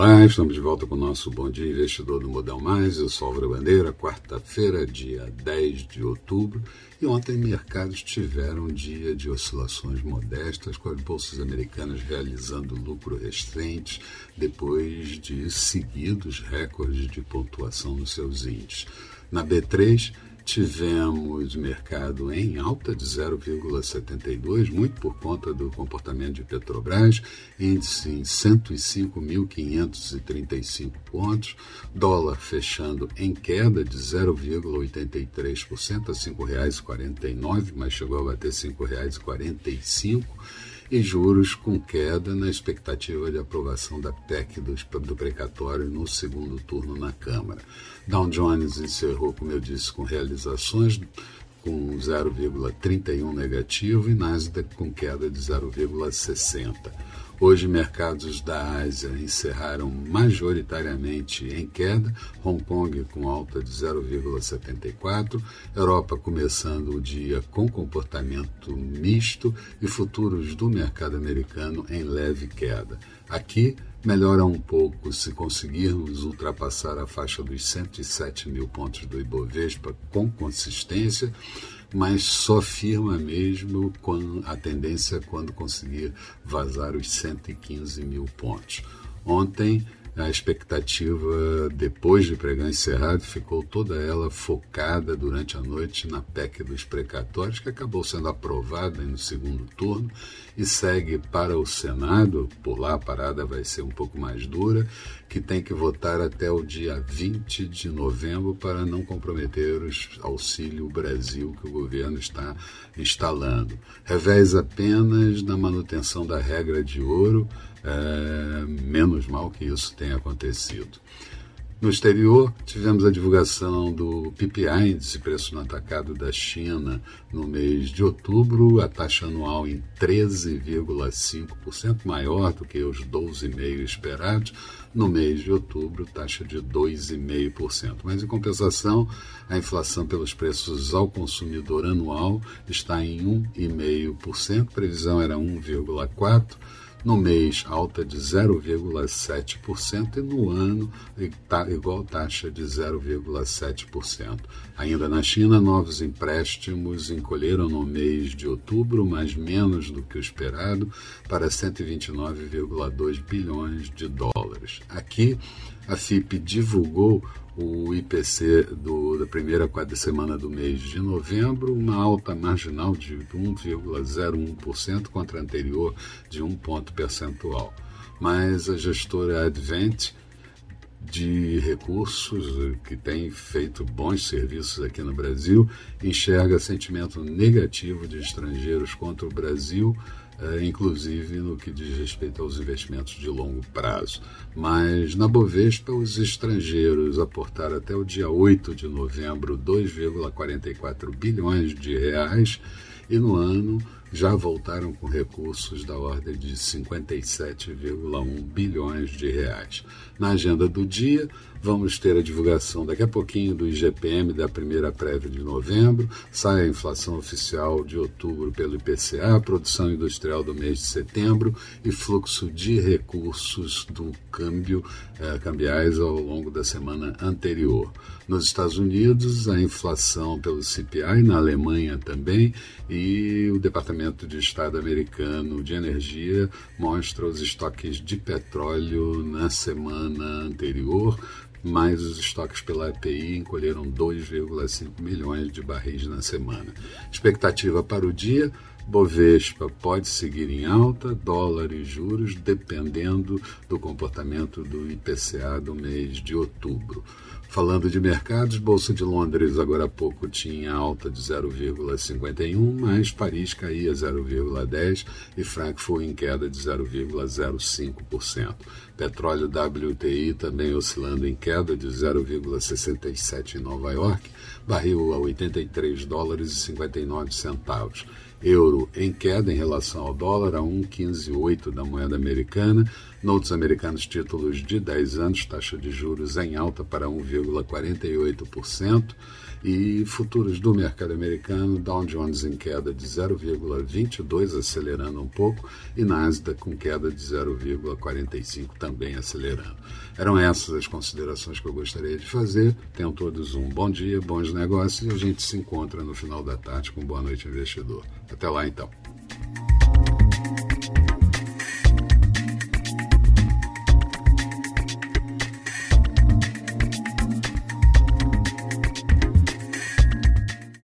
Olá, estamos de volta com o nosso Bom Dia Investidor do Modal Mais. Eu sou Álvaro Bandeira, quarta-feira, dia 10 de outubro. E ontem mercados tiveram um dia de oscilações modestas, com as bolsas americanas realizando lucro recente depois de seguidos recordes de pontuação nos seus índices. Na B3, Tivemos mercado em alta de 0,72, muito por conta do comportamento de Petrobras, índice em 105.535 pontos, dólar fechando em queda de 0,83% a R$ 5,49, mas chegou a bater R$ 5,45 e juros com queda na expectativa de aprovação da PEC do, precatório no segundo turno na Câmara. Dow Jones encerrou, como eu disse, com realizações com 0,31 negativo e Nasdaq com queda de 0,60. Hoje, mercados da Ásia encerraram majoritariamente em queda, Hong Kong com alta de 0,74, Europa começando o dia com comportamento misto e futuros do mercado americano em leve queda. Aqui, melhora um pouco se conseguirmos ultrapassar a faixa dos 107 mil pontos do Ibovespa com consistência mas só firma mesmo com a tendência quando conseguir vazar os 115 mil pontos. Ontem a expectativa, depois de pregar encerrado, ficou toda ela focada durante a noite na PEC dos precatórios, que acabou sendo aprovada no segundo turno e segue para o Senado. Por lá a parada vai ser um pouco mais dura, que tem que votar até o dia 20 de novembro para não comprometer os Auxílio Brasil que o governo está instalando. Revés apenas na manutenção da regra de ouro é, menos mal que isso tenha acontecido. No exterior, tivemos a divulgação do PPI, índice preço no atacado da China, no mês de outubro, a taxa anual em 13,5%, maior do que os 12,5% esperados. No mês de outubro, taxa de 2,5%. Mas, em compensação, a inflação pelos preços ao consumidor anual está em 1,5%, previsão era 1,4%. No mês, alta de 0,7% e no ano, igual taxa de 0,7%. Ainda na China, novos empréstimos encolheram no mês de outubro, mas menos do que o esperado, para 129,2 bilhões de dólares. Aqui, a FIP divulgou o IPC do, da primeira quadra semana do mês de novembro, uma alta marginal de 1,01% contra a anterior de 1 ponto percentual. Mas a gestora Advent de recursos que tem feito bons serviços aqui no Brasil enxerga sentimento negativo de estrangeiros contra o Brasil inclusive no que diz respeito aos investimentos de longo prazo. Mas na Bovespa, os estrangeiros aportaram até o dia 8 de novembro 2,44 bilhões de reais e no ano já voltaram com recursos da ordem de 57,1 bilhões de reais. Na agenda do dia, vamos ter a divulgação daqui a pouquinho do IGPM da primeira prévia de novembro, sai a inflação oficial de outubro pelo IPCA, produção industrial do mês de setembro e fluxo de recursos do câmbio eh, cambiais ao longo da semana anterior. Nos Estados Unidos, a inflação pelo CPI, na Alemanha também, e o Departamento de Estado americano de Energia mostra os estoques de petróleo na semana anterior, mas os estoques pela EPI encolheram 2,5 milhões de barris na semana. Expectativa para o dia: Bovespa pode seguir em alta, dólar e juros, dependendo do comportamento do IPCA do mês de outubro. Falando de mercados, Bolsa de Londres agora há pouco tinha alta de 0,51, mas Paris caía 0,10 e Frankfurt em queda de 0,05%. Petróleo WTI também oscilando em queda de 0,67 em Nova York, barril a 83 dólares e 59 centavos. Euro em queda em relação ao dólar a 1,158 da moeda americana. Notes americanos títulos de 10 anos, taxa de juros em alta para 1,48%. E futuros do mercado americano, Dow Jones em queda de 0,22, acelerando um pouco, e Nasdaq com queda de 0,45, também acelerando. Eram essas as considerações que eu gostaria de fazer. Tenham todos um bom dia, bons negócios e a gente se encontra no final da tarde com Boa Noite Investidor. Até lá então.